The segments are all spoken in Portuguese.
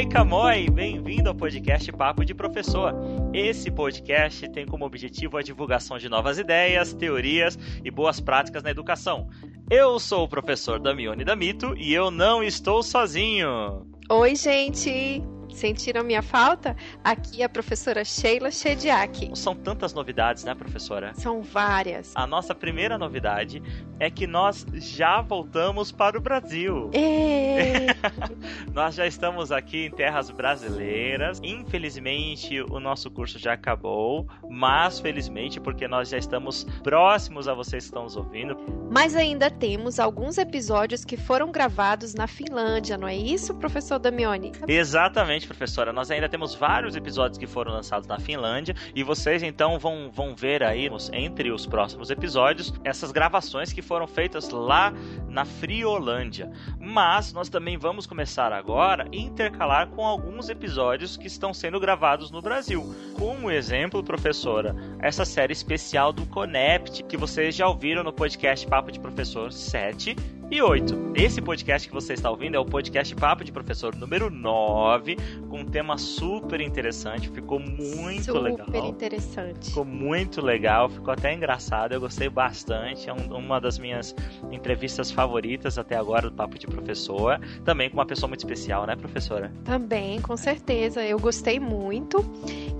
Camoi, Camoi, bem-vindo ao podcast Papo de Professor. Esse podcast tem como objetivo a divulgação de novas ideias, teorias e boas práticas na educação. Eu sou o professor Damione Damito e eu não estou sozinho. Oi, gente! Sentiram minha falta? Aqui é a professora Sheila Shediak. São tantas novidades, né, professora? São várias. A nossa primeira novidade é que nós já voltamos para o Brasil. Nós já estamos aqui em terras brasileiras. Infelizmente, o nosso curso já acabou, mas felizmente porque nós já estamos próximos a vocês que estão nos ouvindo. Mas ainda temos alguns episódios que foram gravados na Finlândia, não é isso, professor Damione? Exatamente professora. Nós ainda temos vários episódios que foram lançados na Finlândia e vocês então vão, vão ver aí entre os próximos episódios essas gravações que foram feitas lá na Friolândia. Mas nós também vamos começar agora a intercalar com alguns episódios que estão sendo gravados no Brasil. Como exemplo, professora, essa série especial do Conept que vocês já ouviram no podcast Papo de Professor 7 e 8. Esse podcast que você está ouvindo é o podcast Papo de Professor número 9, com um tema super interessante, ficou muito super legal. Super interessante. Ficou muito legal, ficou até engraçado, eu gostei bastante, é um, uma das minhas entrevistas favoritas até agora do Papo de Professor, também com uma pessoa muito especial, né, professora? Também, com certeza, eu gostei muito.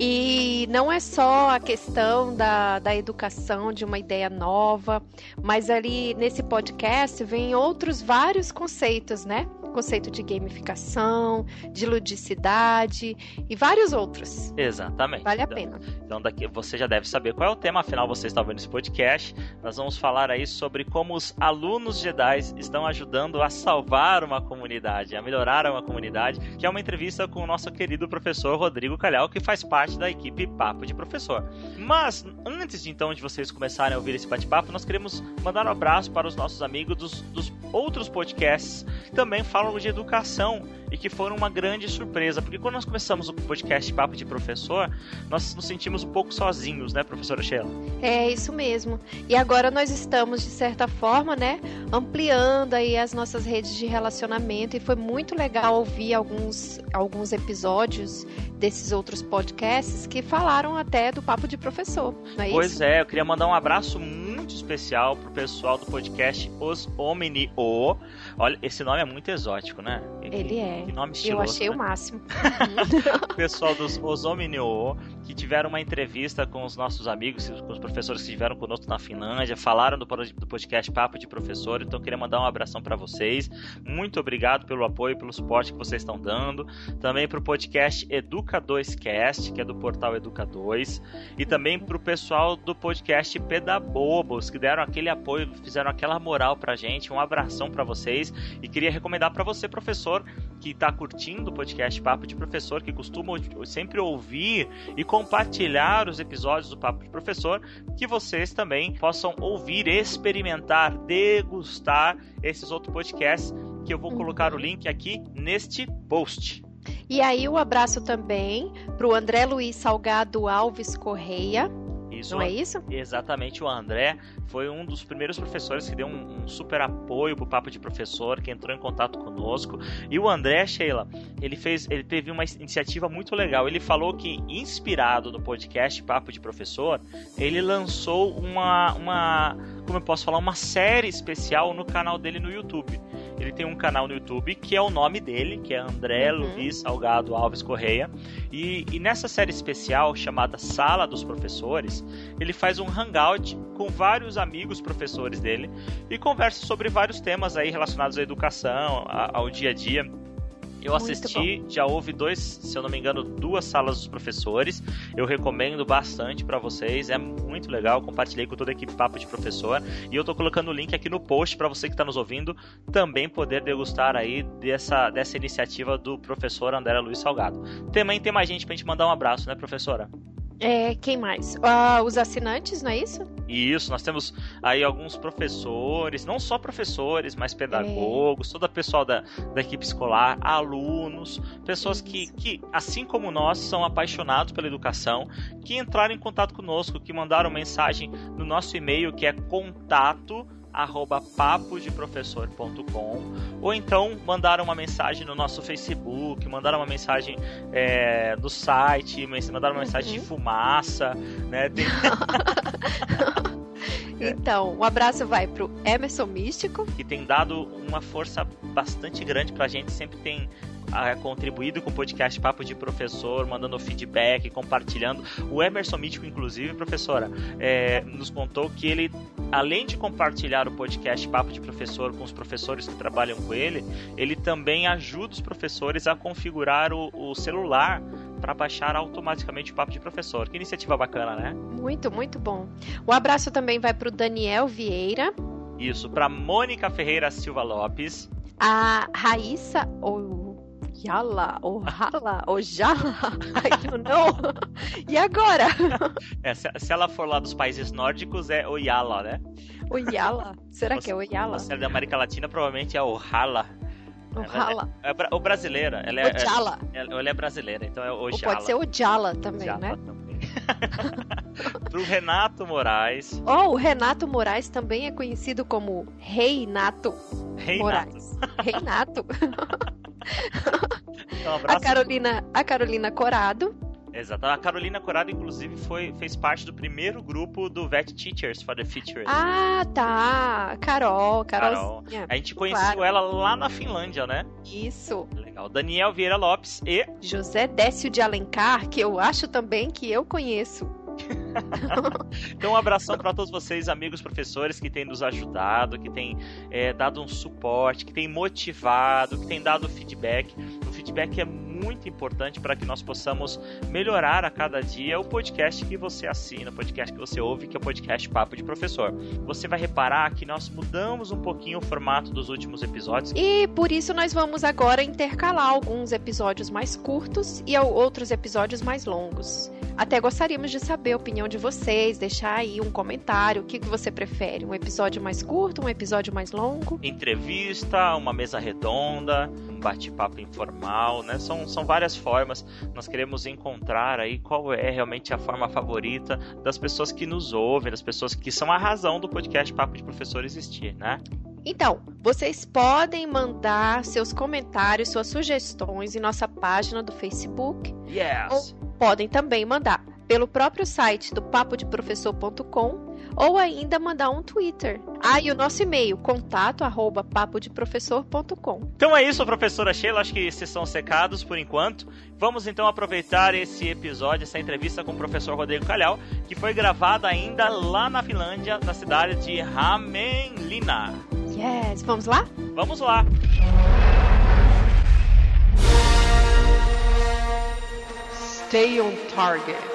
E não é só a questão da, da educação, de uma ideia nova, mas ali nesse podcast vem outros vários conceitos, né? Conceito de gamificação, de ludicidade e vários outros. Exatamente. Vale a então, pena. Então daqui você já deve saber qual é o tema, afinal você está vendo esse podcast. Nós vamos falar aí sobre como os alunos Jedi estão ajudando a salvar uma comunidade, a melhorar uma comunidade, que é uma entrevista com o nosso querido professor Rodrigo Calhau, que faz parte da equipe Papo de Professor. Mas antes de então de vocês começarem a ouvir esse bate-papo, nós queremos mandar um abraço para os nossos amigos dos, dos outros podcasts que também falam de educação e que foram uma grande surpresa, porque quando nós começamos o podcast Papo de Professor, nós nos sentimos um pouco sozinhos, né, professora Sheila? É isso mesmo. E agora nós estamos, de certa forma, né, ampliando aí as nossas redes de relacionamento e foi muito legal ouvir alguns, alguns episódios desses outros podcasts que falaram até do Papo de Professor, não é pois isso? é, eu queria mandar um abraço muito especial pro pessoal do podcast Os Omni O. Olha, esse nome é muito exótico, né? Ele é. Que nome estiloso, Eu achei né? o máximo. o pessoal dos Os Omni O, que tiveram uma entrevista com os nossos amigos, com os professores que estiveram conosco na Finlândia, falaram do, podcast Papo de Professor, então eu queria mandar um abração para vocês. Muito obrigado pelo apoio, pelo suporte que vocês estão dando. Também pro podcast Educa 2 Cast, que é do portal Educa 2, e também pro pessoal do podcast Pedabobos, que deram aquele apoio, fizeram aquela moral pra gente. Um abração para vocês e queria recomendar para você, professor, que está curtindo o podcast Papo de Professor, que costuma sempre ouvir e compartilhar os episódios do Papo de Professor, que vocês também possam ouvir, experimentar, degustar esses outros podcasts, que eu vou colocar o link aqui neste post. E aí o abraço também para o André Luiz Salgado Alves Correia. Isso, Não é isso? Exatamente, o André foi um dos primeiros professores que deu um, um, super apoio pro Papo de Professor, que entrou em contato conosco. E o André, Sheila, ele fez, ele teve uma iniciativa muito legal. Ele falou que, inspirado no podcast Papo de Professor, ele lançou uma, uma como eu posso falar, uma série especial no canal dele no YouTube. Ele tem um canal no YouTube que é o nome dele, que é André uhum. Luiz Salgado Alves Correia. E, e nessa série especial chamada Sala dos Professores, ele faz um hangout com vários amigos professores dele e conversa sobre vários temas aí relacionados à educação, ao dia a dia. Eu assisti, já houve dois, se eu não me engano, duas salas dos professores. Eu recomendo bastante para vocês, é muito legal. Compartilhei com toda a equipe Papo de Professor e eu tô colocando o link aqui no post para você que está nos ouvindo também poder degustar aí dessa, dessa iniciativa do professor André Luiz Salgado. Também tem mais gente pra gente mandar um abraço, né, professora? É, quem mais? Uh, os assinantes, não é isso? Isso, nós temos aí alguns professores, não só professores, mas pedagogos, é. todo o pessoal da, da equipe escolar, alunos, pessoas que, que, assim como nós, são apaixonados pela educação, que entraram em contato conosco, que mandaram mensagem no nosso e-mail que é contato arroba papodeprofessor.com ou então mandar uma mensagem no nosso Facebook, mandar uma mensagem é, no site, mandar uma mensagem uhum. de fumaça, né? Então, um abraço vai pro Emerson Místico. Que tem dado uma força bastante grande pra gente, sempre tem contribuído com o podcast Papo de Professor, mandando feedback, compartilhando. O Emerson Mítico, inclusive, professora, é, nos contou que ele, além de compartilhar o podcast Papo de Professor com os professores que trabalham com ele, ele também ajuda os professores a configurar o, o celular para baixar automaticamente o Papo de Professor. Que iniciativa bacana, né? Muito, muito bom. O abraço também vai para o Daniel Vieira. Isso, para Mônica Ferreira Silva Lopes. A Raíssa Yala, ou Hala, ou Jala, I don't know. E agora? É, se, se, ela for lá dos países nórdicos, é Oyala, né? Oyala? Será você, que é Oyala? Se é da América Latina, provavelmente é Ohala. Ojala. É, é, é, o brasileira. Ela é, Ojala. É, ela é brasileira, então é Ojala. Ou pode ser Ojala também, Ojala né? Também. Pro Renato Moraes. Oh, o Renato Moraes também é conhecido como Reinato Moraes. Reinato. Então, um a Carolina, a Carolina Corado. Exato. A Carolina Corado, inclusive, foi, fez parte do primeiro grupo do Vet Teachers for the Future. Ah, tá. Carol, Carol. A gente conheceu claro. ela lá na Finlândia, né? Isso. Legal. Daniel Vieira Lopes e. José Décio de Alencar, que eu acho também que eu conheço. então, um abração para todos vocês, amigos professores, que têm nos ajudado, que têm é, dado um suporte, que têm motivado, que têm dado feedback. O feedback é muito importante para que nós possamos melhorar a cada dia o podcast que você assina, o podcast que você ouve, que é o podcast Papo de Professor. Você vai reparar que nós mudamos um pouquinho o formato dos últimos episódios. E por isso nós vamos agora intercalar alguns episódios mais curtos e outros episódios mais longos. Até gostaríamos de saber a opinião de vocês, deixar aí um comentário. O que, você prefere? Um episódio mais curto, um episódio mais longo? Entrevista, uma mesa redonda, bate-papo informal, né? São, são várias formas. Nós queremos encontrar aí qual é realmente a forma favorita das pessoas que nos ouvem, das pessoas que são a razão do podcast Papo de Professor existir, né? Então, vocês podem mandar seus comentários, suas sugestões em nossa página do Facebook. Yes. Ou podem também mandar pelo próprio site do papodeprofessor.com ou ainda mandar um Twitter. Ah, e o nosso e-mail, contato arroba papodeprofessor.com. Então é isso, professora Sheila, acho que esses são secados por enquanto. Vamos então aproveitar esse episódio, essa entrevista com o professor Rodrigo Calhau, que foi gravada ainda lá na Finlândia, na cidade de Hämeenlinna. Yes, vamos lá? Vamos lá. Stay on target.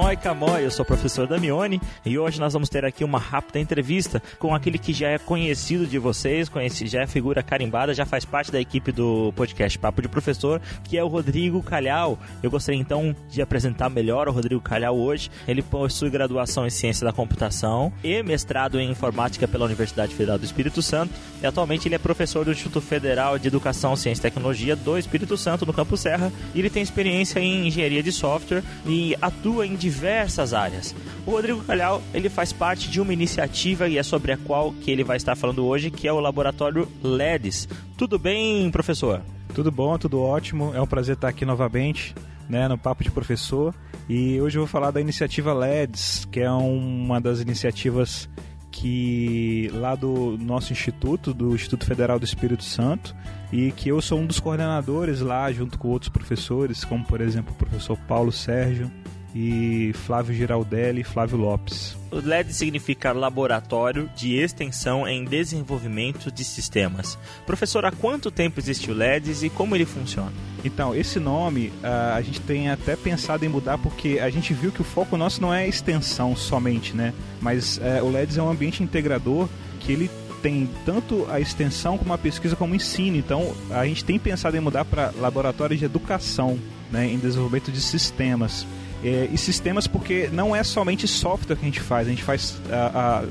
Moi, eu sou o professor Damione e hoje nós vamos ter aqui uma rápida entrevista com aquele que já é conhecido de vocês, conhece, já é figura carimbada, já faz parte da equipe do podcast Papo de Professor, que é o Rodrigo Calhau. Eu gostaria então de apresentar melhor o Rodrigo Calhau hoje. Ele possui graduação em Ciência da Computação e mestrado em Informática pela Universidade Federal do Espírito Santo e atualmente ele é professor do Instituto Federal de Educação, Ciência e Tecnologia do Espírito Santo, no Campo Serra, e ele tem experiência em engenharia de software e atua em diversas áreas. O Rodrigo Calhau, ele faz parte de uma iniciativa e é sobre a qual que ele vai estar falando hoje, que é o laboratório LEDs. Tudo bem, professor? Tudo bom, tudo ótimo. É um prazer estar aqui novamente, né, no Papo de Professor. E hoje eu vou falar da iniciativa LEDs, que é uma das iniciativas que lá do nosso instituto, do Instituto Federal do Espírito Santo, e que eu sou um dos coordenadores lá, junto com outros professores, como por exemplo o professor Paulo Sérgio, e Flávio Giraldelli e Flávio Lopes. O LED significa Laboratório de Extensão em Desenvolvimento de Sistemas. Professor, há quanto tempo existe o LEDs e como ele funciona? Então, esse nome uh, a gente tem até pensado em mudar porque a gente viu que o foco nosso não é extensão somente, né? Mas uh, o LEDs é um ambiente integrador que ele tem tanto a extensão como a pesquisa como o ensino. Então, a gente tem pensado em mudar para laboratório de educação, né, em desenvolvimento de sistemas. É, e sistemas porque não é somente software que a gente faz, a gente faz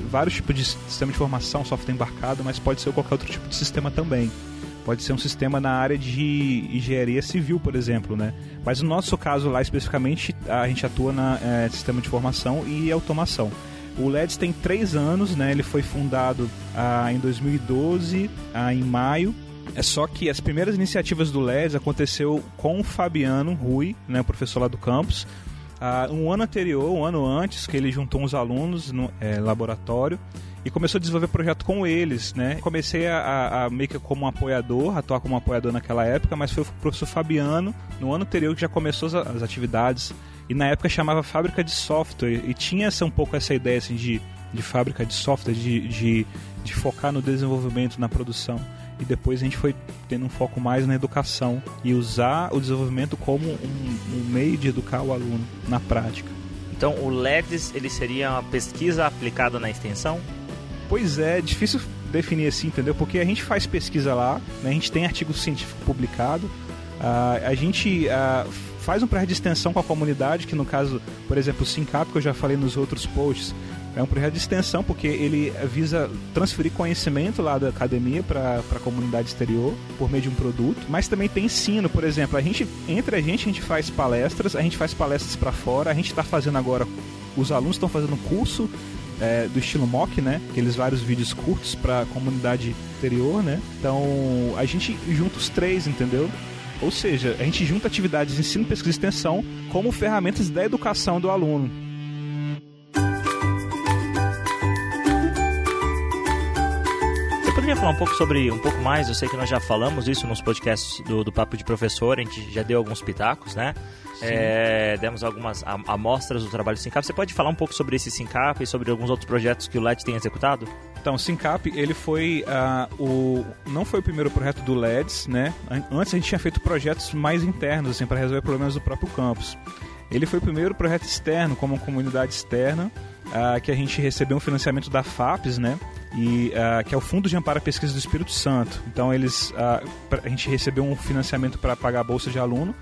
vários tipos de sistema de informação, software embarcado, mas pode ser qualquer outro tipo de sistema também. Pode ser um sistema na área de engenharia civil, por exemplo, né? Mas no nosso caso lá especificamente, a gente atua na é, sistema de informação e automação. O LEDS tem três anos, né? Ele foi fundado ah, em 2012, ah, em maio. É só que as primeiras iniciativas do LEDS aconteceu com o Fabiano Rui, né, professor lá do campus. Ah, um ano anterior, um ano antes, que ele juntou uns alunos no é, laboratório e começou a desenvolver projeto com eles, né? Comecei a, a, a, meio que como um apoiador, atuar como um apoiador naquela época, mas foi o professor Fabiano, no ano anterior, que já começou as, as atividades e na época chamava fábrica de software e tinha essa, um pouco essa ideia assim, de, de fábrica de software, de, de, de focar no desenvolvimento, na produção. E depois a gente foi tendo um foco mais na educação e usar o desenvolvimento como um, um meio de educar o aluno na prática. Então o LEDS ele seria uma pesquisa aplicada na extensão? Pois é, difícil definir assim, entendeu? Porque a gente faz pesquisa lá, né? a gente tem artigo científico publicado, uh, a gente uh, faz um projeto de extensão com a comunidade, que no caso, por exemplo, o SINCAP, que eu já falei nos outros posts, é um projeto de extensão porque ele visa transferir conhecimento lá da academia para a comunidade exterior por meio de um produto, mas também tem ensino, por exemplo, a gente entre a gente a gente faz palestras, a gente faz palestras para fora, a gente está fazendo agora, os alunos estão fazendo curso é, do estilo mock, né? Aqueles vários vídeos curtos para a comunidade exterior, né? Então a gente junta os três, entendeu? Ou seja, a gente junta atividades de ensino, pesquisa e extensão como ferramentas da educação do aluno. Poderia falar um pouco sobre, um pouco mais, eu sei que nós já falamos isso nos podcasts do, do Papo de Professor, a gente já deu alguns pitacos, né? É, demos algumas amostras do trabalho do Sincap. Você pode falar um pouco sobre esse Sincap e sobre alguns outros projetos que o LED tem executado? Então, o Sincap, ele foi uh, o não foi o primeiro projeto do LEDs, né? Antes a gente tinha feito projetos mais internos assim para resolver problemas do próprio campus. Ele foi o primeiro projeto externo, como uma comunidade externa, uh, que a gente recebeu um financiamento da FAPES, né? E, uh, que é o Fundo de Amparo à Pesquisa do Espírito Santo. Então eles, a gente recebeu um financiamento para pagar a bolsa de aluno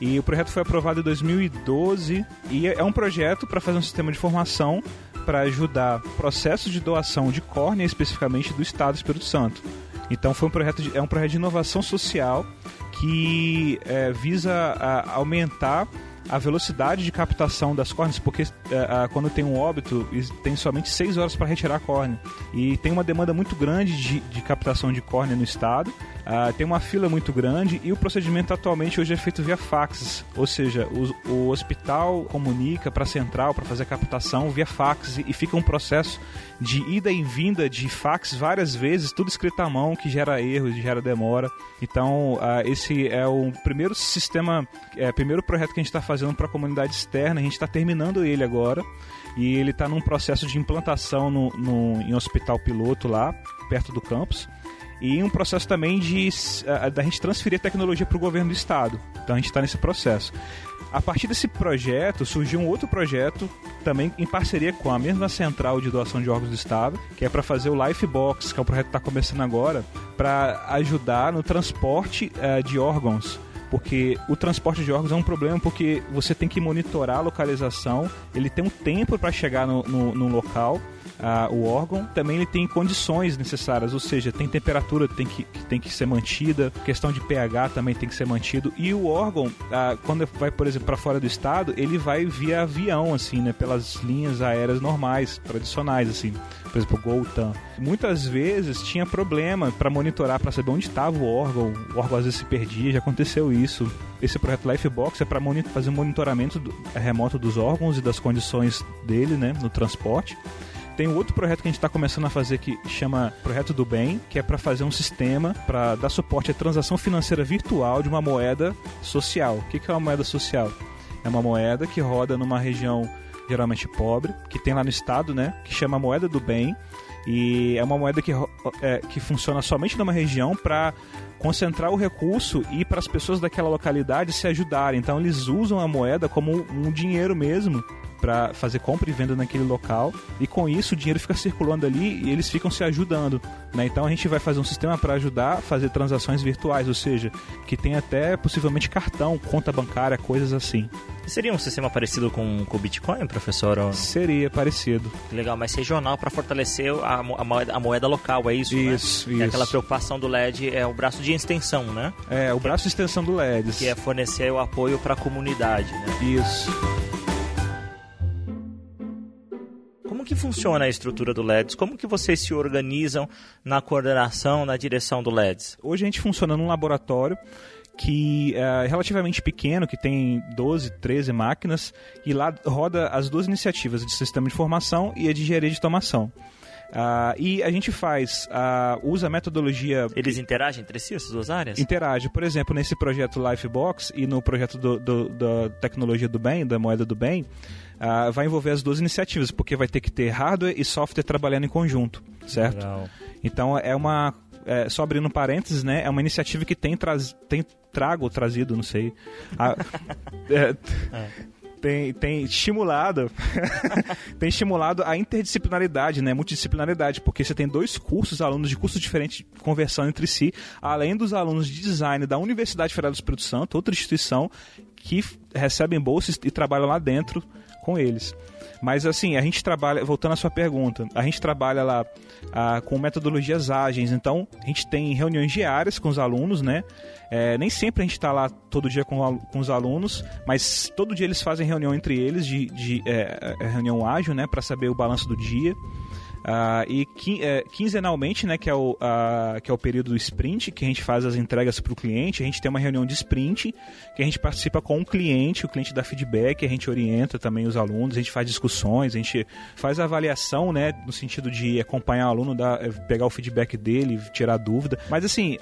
e o projeto foi aprovado em 2012 e é um projeto para fazer um sistema de formação para ajudar processos de doação de córnea especificamente do Estado do Espírito Santo. Então foi um projeto de, é um projeto de inovação social que é, visa a, aumentar a velocidade de captação das córneas, porque uh, quando tem um óbito, tem somente 6 horas para retirar a córnea. E tem uma demanda muito grande de, de captação de córnea no estado, uh, tem uma fila muito grande e o procedimento atualmente hoje é feito via fax, ou seja, o, o hospital comunica para a central para fazer a captação via fax e fica um processo de ida e vinda de fax várias vezes, tudo escrito à mão, que gera erros, gera demora. Então, uh, esse é o primeiro sistema, é primeiro projeto que a gente está fazendo para a comunidade externa, a gente está terminando ele agora. E ele está num processo de implantação no, no, em hospital piloto lá, perto do campus e um processo também de da gente transferir a tecnologia para o governo do estado. Então a gente está nesse processo. A partir desse projeto surgiu um outro projeto também em parceria com a mesma central de doação de órgãos do estado, que é para fazer o Lifebox, que é um projeto que está começando agora, para ajudar no transporte uh, de órgãos porque o transporte de órgãos é um problema porque você tem que monitorar a localização, ele tem um tempo para chegar no, no, no local o órgão, também ele tem condições necessárias, ou seja, tem temperatura tem que, que tem que ser mantida, questão de pH também tem que ser mantido, e o órgão, quando vai, por exemplo, para fora do estado, ele vai via avião, assim, né, pelas linhas aéreas normais, tradicionais, assim, por exemplo, Goltan. Muitas vezes tinha problema para monitorar, para saber onde estava o órgão, o órgão às vezes se perdia, já aconteceu isso. Esse projeto Lifebox é para fazer um monitoramento do, remoto dos órgãos e das condições dele, né, no transporte. Tem um outro projeto que a gente está começando a fazer que chama Projeto do Bem, que é para fazer um sistema para dar suporte à transação financeira virtual de uma moeda social. O que, é uma moeda social? É uma moeda que roda numa região geralmente pobre, que tem lá no estado, né? Que chama Moeda do Bem. E é uma moeda que, é, que funciona somente numa região para concentrar o recurso e para as pessoas daquela localidade se ajudarem. Então eles usam a moeda como um dinheiro mesmo para fazer compra e venda naquele local e com isso o dinheiro fica circulando ali e eles ficam se ajudando. Né? Então a gente vai fazer um sistema para ajudar a fazer transações virtuais, ou seja, que tem até possivelmente cartão, conta bancária, coisas assim. Seria um sistema parecido com, com o Bitcoin, professor? Ou... Seria parecido. Legal, mas regional para fortalecer a, a, moeda, a, moeda, local, é isso? Isso, né? isso. E aquela preocupação do LED é o braço de extensão, né? É, o braço de extensão do LED. Que é fornecer o apoio para a comunidade, né? Isso. Que funciona a estrutura do LEDs? Como que vocês se organizam na coordenação, na direção do LEDs? Hoje a gente funciona num laboratório que é relativamente pequeno, que tem 12, 13 máquinas, e lá roda as duas iniciativas, de sistema de informação e a de engenharia de automação. Uh, e a gente faz, uh, usa a metodologia. Eles interagem entre si, essas duas áreas? Interage. Por exemplo, nesse projeto Lifebox e no projeto do, do, da tecnologia do bem, da moeda do bem, uh, vai envolver as duas iniciativas, porque vai ter que ter hardware e software trabalhando em conjunto, certo? Legal. Então é uma. É, só abrindo parênteses, né? É uma iniciativa que tem, traz, tem trago, trazido, não sei. A, é, é tem, tem estimulado tem estimulado a interdisciplinaridade, né, multidisciplinaridade, porque você tem dois cursos, alunos de cursos diferentes conversando entre si, além dos alunos de design da Universidade Federal do Espírito Santo, outra instituição que recebem bolsas e trabalham lá dentro com eles. Mas assim, a gente trabalha, voltando à sua pergunta, a gente trabalha lá ah, com metodologias ágeis, então a gente tem reuniões diárias com os alunos, né? É, nem sempre a gente está lá todo dia com, com, os alunos, mas todo dia eles fazem reunião entre eles, de, de é, é reunião ágil, né? Para saber o balanço do dia. Uh, e é, quinzenalmente, né, que é, o, uh, que é o período do sprint, que a gente faz as entregas para o cliente, a gente tem uma reunião de sprint, que a gente participa com o cliente, o cliente dá feedback, a gente orienta também os alunos, a gente faz discussões, a gente faz avaliação, né, no sentido de acompanhar o aluno, dar, eh, pegar o feedback dele, tirar dúvida. Mas assim,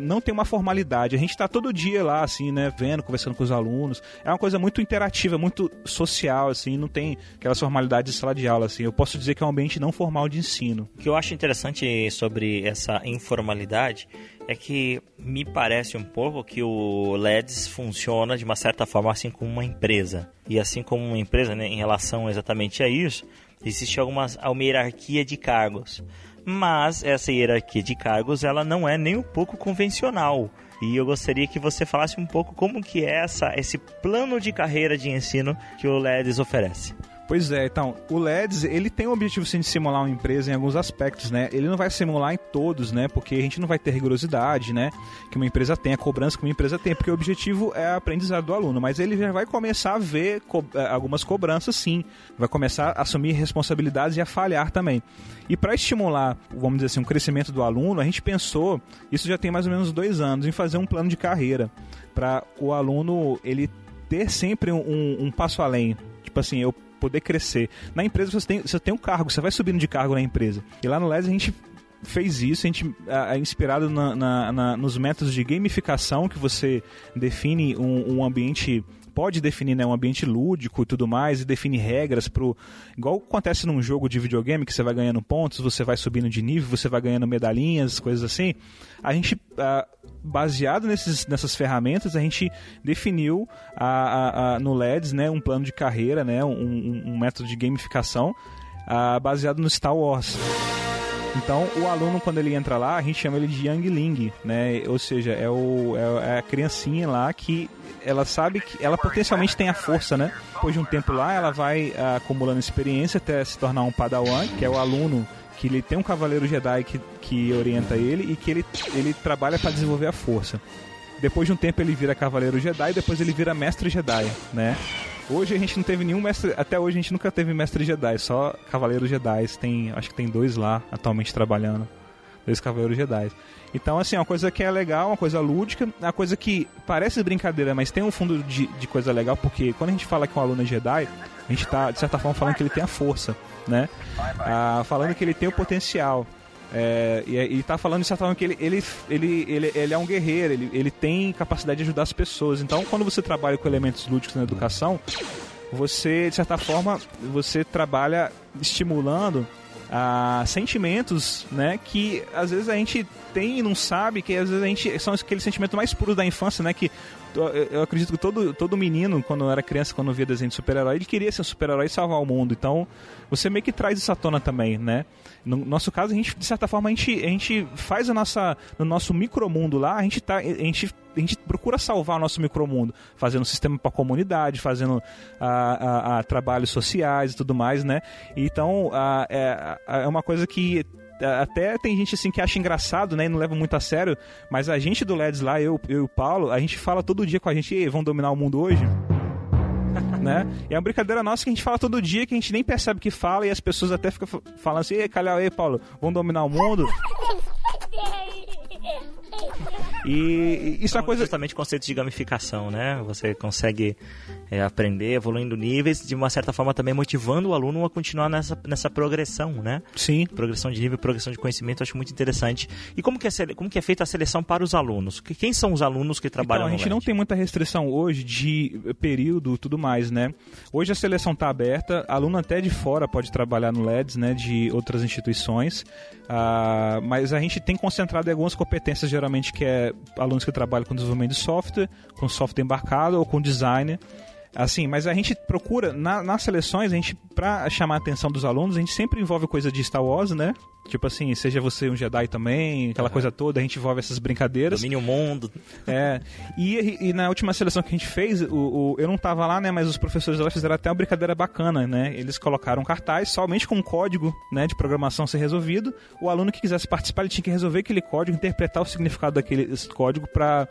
não tem uma formalidade, a gente está todo dia lá, assim, né, vendo, conversando com os alunos. É uma coisa muito interativa, muito social, assim, não tem aquelas formalidades de sala de aula, assim. Eu posso dizer que é um ambiente não formal de ensino. O que eu acho interessante sobre essa informalidade é que me parece um pouco que o LEDs funciona de uma certa forma assim como uma empresa. E assim como uma empresa, né, em relação exatamente a isso, existe algumas, uma hierarquia de cargos. Mas essa hierarquia de cargos ela não é nem um pouco convencional. E eu gostaria que você falasse um pouco como que é essa, esse plano de carreira de ensino que o LEDs oferece. Pois é, então, o LEDs, ele tem o objetivo sim de simular uma empresa em alguns aspectos, né? Ele não vai simular em todos, né? Porque a gente não vai ter rigorosidade, né? Que uma empresa tem, a cobrança que uma empresa tem, porque o objetivo é a aprendizado do aluno, mas ele já vai começar a ver co eh, algumas cobranças sim, vai começar a assumir responsabilidades e a falhar também. E para estimular, vamos dizer assim, um crescimento do aluno, a gente pensou, isso já tem mais ou menos dois anos, em fazer um plano de carreira para o aluno ele ter sempre um, um passo além. Tipo assim, eu poder crescer. Na empresa você tem, você tem um cargo, você vai subindo de cargo na empresa. E lá no LES a gente fez isso, a gente é inspirado na, na, na, nos métodos de gamificação que você define um, um ambiente pode definir né, um ambiente lúdico e tudo mais, e define regras pro. Igual acontece num jogo de videogame que você vai ganhando pontos, você vai subindo de nível, você vai ganhando medalhinhas, coisas assim. A gente, baseado nesses, nessas ferramentas, a gente definiu a, a, a, no LEDs né, um plano de carreira, né, um, um método de gamificação baseado no Star Wars. Então, o aluno, quando ele entra lá, a gente chama ele de Youngling, né? Ou seja, é, o, é, é a criancinha lá que ela sabe que ela potencialmente tem a força, né? Depois de um tempo lá, ela vai uh, acumulando experiência até se tornar um Padawan, que é o aluno que ele tem um cavaleiro Jedi que, que orienta ele e que ele, ele trabalha para desenvolver a força. Depois de um tempo ele vira cavaleiro Jedi e depois ele vira mestre Jedi, né? Hoje a gente não teve nenhum mestre, até hoje a gente nunca teve mestre Jedi, só cavaleiros Jedi. Tem, acho que tem dois lá atualmente trabalhando, dois cavaleiros Jedi. Então, assim, é uma coisa que é legal, uma coisa lúdica, uma coisa que parece brincadeira, mas tem um fundo de, de coisa legal, porque quando a gente fala que um aluno é Jedi, a gente está, de certa forma, falando que ele tem a força, né? Ah, falando que ele tem o potencial. É, e, e tá falando de certa forma que ele, ele, ele, ele, ele é um guerreiro, ele, ele tem capacidade de ajudar as pessoas. Então, quando você trabalha com elementos lúdicos na educação, você, de certa forma, você trabalha estimulando ah, sentimentos, né, que às vezes a gente tem e não sabe, que às vezes a gente são aqueles sentimentos mais puros da infância, né, que eu acredito que todo, todo menino, quando era criança, quando via desenho de super-herói, ele queria ser um super-herói e salvar o mundo. Então, você meio que traz isso à tona também, né? No nosso caso, a gente, de certa forma, a gente, a gente faz a nossa. No nosso micromundo lá, a gente, tá, a gente a gente procura salvar o nosso micromundo, fazendo sistema para a comunidade, fazendo a, a, a, trabalhos sociais e tudo mais, né? Então, a, é, é uma coisa que até tem gente assim que acha engraçado, né, e não leva muito a sério, mas a gente do LEDs lá, eu, eu e o Paulo, a gente fala todo dia com a gente, vão dominar o mundo hoje? né? E é uma brincadeira nossa que a gente fala todo dia, que a gente nem percebe que fala, e as pessoas até ficam falando assim, ei, calhau, ei, Paulo, vão dominar o mundo? E isso então, é coisa. Justamente o conceito de gamificação, né? Você consegue é, aprender, evoluindo níveis, de uma certa forma também motivando o aluno a continuar nessa, nessa progressão, né? Sim. Progressão de nível, progressão de conhecimento, acho muito interessante. E como que, é, como que é feita a seleção para os alunos? Quem são os alunos que trabalham então, a gente não tem muita restrição hoje de período tudo mais, né? Hoje a seleção está aberta, aluno até de fora pode trabalhar no LEDs, né? De outras instituições. Uh, mas a gente tem concentrado em algumas competências, geralmente, que é alunos que trabalham com desenvolvimento de software, com software embarcado ou com design. Assim, mas a gente procura, na, nas seleções, a gente, pra chamar a atenção dos alunos, a gente sempre envolve coisa de Star Wars, né? Tipo assim, seja você um Jedi também, aquela uhum. coisa toda, a gente envolve essas brincadeiras. Domínio o mundo. É. E, e, na última seleção que a gente fez, o, o, eu não tava lá, né? Mas os professores lá fizeram até uma brincadeira bacana, né? Eles colocaram um cartaz somente com um código né, de programação ser resolvido. O aluno que quisesse participar, ele tinha que resolver aquele código, interpretar o significado daquele código para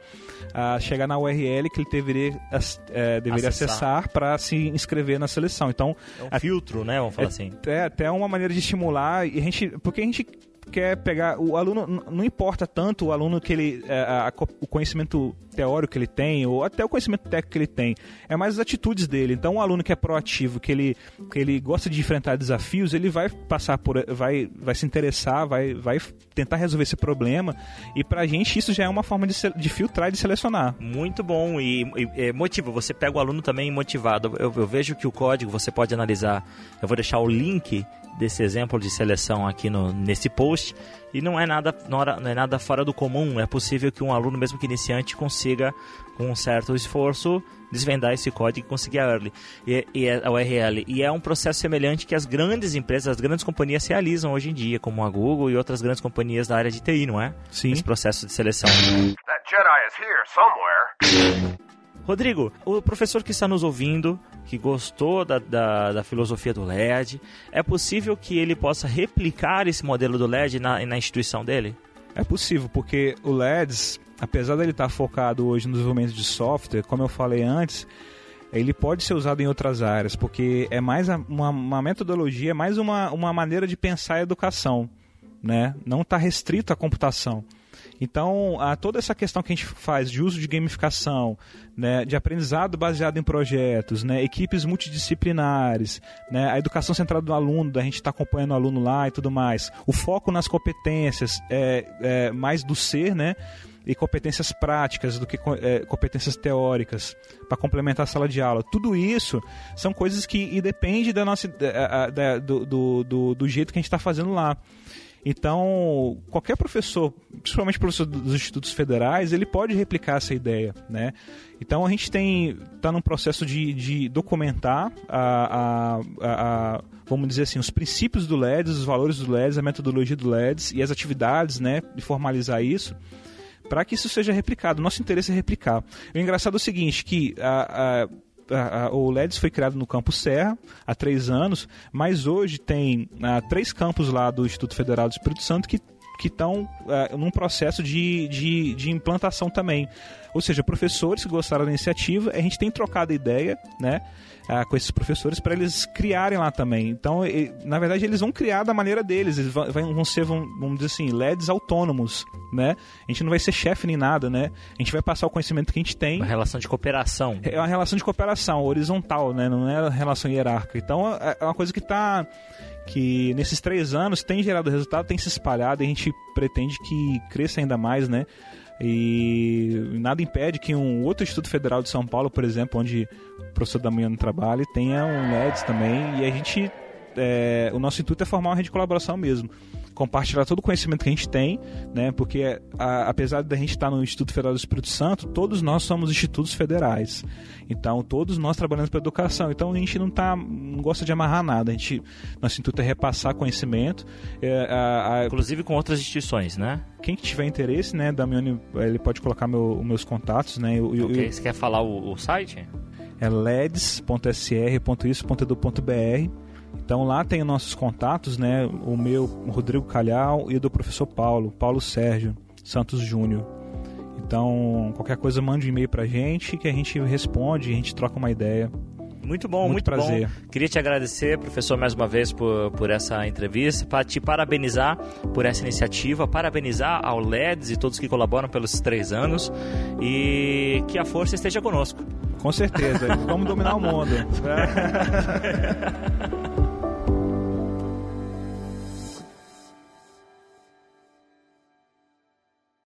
uh, chegar na URL que ele deveria, uh, deveria acessar para se inscrever na seleção. Então, é um a, filtro, né? Vamos falar é, assim. É até uma maneira de estimular e a gente, porque a gente quer pegar o aluno não importa tanto o aluno que ele é, a, a, o conhecimento teórico que ele tem ou até o conhecimento técnico que ele tem é mais as atitudes dele. Então um aluno que é proativo que ele que ele gosta de enfrentar desafios ele vai passar por vai vai se interessar vai vai tentar resolver esse problema. E pra gente isso já é uma forma de, de filtrar e de selecionar. Muito bom e, e, e motiva. Você pega o aluno também motivado. Eu, eu vejo que o código você pode analisar. Eu vou deixar o link desse exemplo de seleção aqui no, nesse post. E não é nada não é nada fora do comum. É possível que um aluno mesmo que iniciante consiga com um certo esforço desvendar esse código e conseguir a early. E, e a URL e é um processo semelhante que as grandes empresas as grandes companhias realizam hoje em dia como a Google e outras grandes companhias da área de TI não é? Sim. Esse processo de seleção. That Jedi is here somewhere Rodrigo, o professor que está nos ouvindo, que gostou da, da, da, filosofia do LED, é possível que ele possa replicar esse modelo do LED na, na instituição dele? É possível, porque o LEDs, apesar dele estar focado hoje no desenvolvimento de software, como eu falei antes, ele pode ser usado em outras áreas, porque é mais uma, uma metodologia, é mais uma, uma maneira de pensar a educação, né? Não está restrito à computação. Então, a, toda essa questão que a gente faz de uso de gamificação, né, de aprendizado baseado em projetos, né, equipes multidisciplinares, né, a educação centrada no aluno, da gente estar tá acompanhando o aluno lá e tudo mais, o foco nas competências, é, é mais do ser, né, e competências práticas do que é, competências teóricas para complementar a sala de aula. Tudo isso são coisas que e depende da nossa, da, do, do, do jeito que a gente está fazendo lá. Então, qualquer professor, principalmente professor dos institutos federais, ele pode replicar essa ideia, né? Então a gente tem está num processo de, de documentar a, a, a, vamos dizer assim os princípios do LEDs, os valores do LEDs, a metodologia do LEDs e as atividades, né? De formalizar isso para que isso seja replicado. Nosso interesse é replicar. O engraçado é o seguinte, que a, a o LEDS foi criado no Campo Serra há três anos, mas hoje tem ah, três campos lá do Instituto Federal do Espírito Santo que que estão uh, num processo de, de, de, implantação também. Ou seja, professores que gostaram da iniciativa, a gente tem trocado ideia, né? uh, com esses professores para eles criarem lá também. Então, e, na verdade, eles vão criar da maneira deles. Eles vão, vão ser, vão, vamos dizer assim, LEDs autônomos, né? A gente não vai ser chefe nem nada, né? A gente vai passar o conhecimento que a gente tem. Uma relação de cooperação. É uma relação de cooperação horizontal, né? Não é uma relação hierárquica. Então, é, é uma coisa que está que nesses três anos tem gerado resultado, tem se espalhado e a gente pretende que cresça ainda mais, né? E nada impede que um outro Instituto Federal de São Paulo, por exemplo, onde o professor Damiano trabalha, tenha um LEDs também. E a gente. É, o nosso intuito é formar uma rede de colaboração mesmo. Compartilhar todo o conhecimento que a gente tem, né? Porque a, apesar da gente estar no Instituto Federal do Espírito Santo, todos nós somos institutos federais. Então, todos nós trabalhamos para educação. Então, a gente não tá, não gosta de amarrar nada. A gente, nosso intuito é repassar conhecimento. É, a, a, Inclusive com outras instituições, né? Quem tiver interesse, né, da minha, ele pode colocar meu, meus contatos, né? Eu, okay. eu, Você quer falar o, o site? É leds.sr.isso.edu.br então lá tem nossos contatos, né? O meu, o Rodrigo Calhau e do professor Paulo, Paulo Sérgio Santos Júnior. Então, qualquer coisa mande um e-mail pra gente que a gente responde, a gente troca uma ideia. Muito bom, muito, muito prazer. bom. Queria te agradecer, professor, mais uma vez por, por essa entrevista, para te parabenizar por essa iniciativa, parabenizar ao LEDs e todos que colaboram pelos três anos e que a força esteja conosco. Com certeza, vamos dominar o mundo.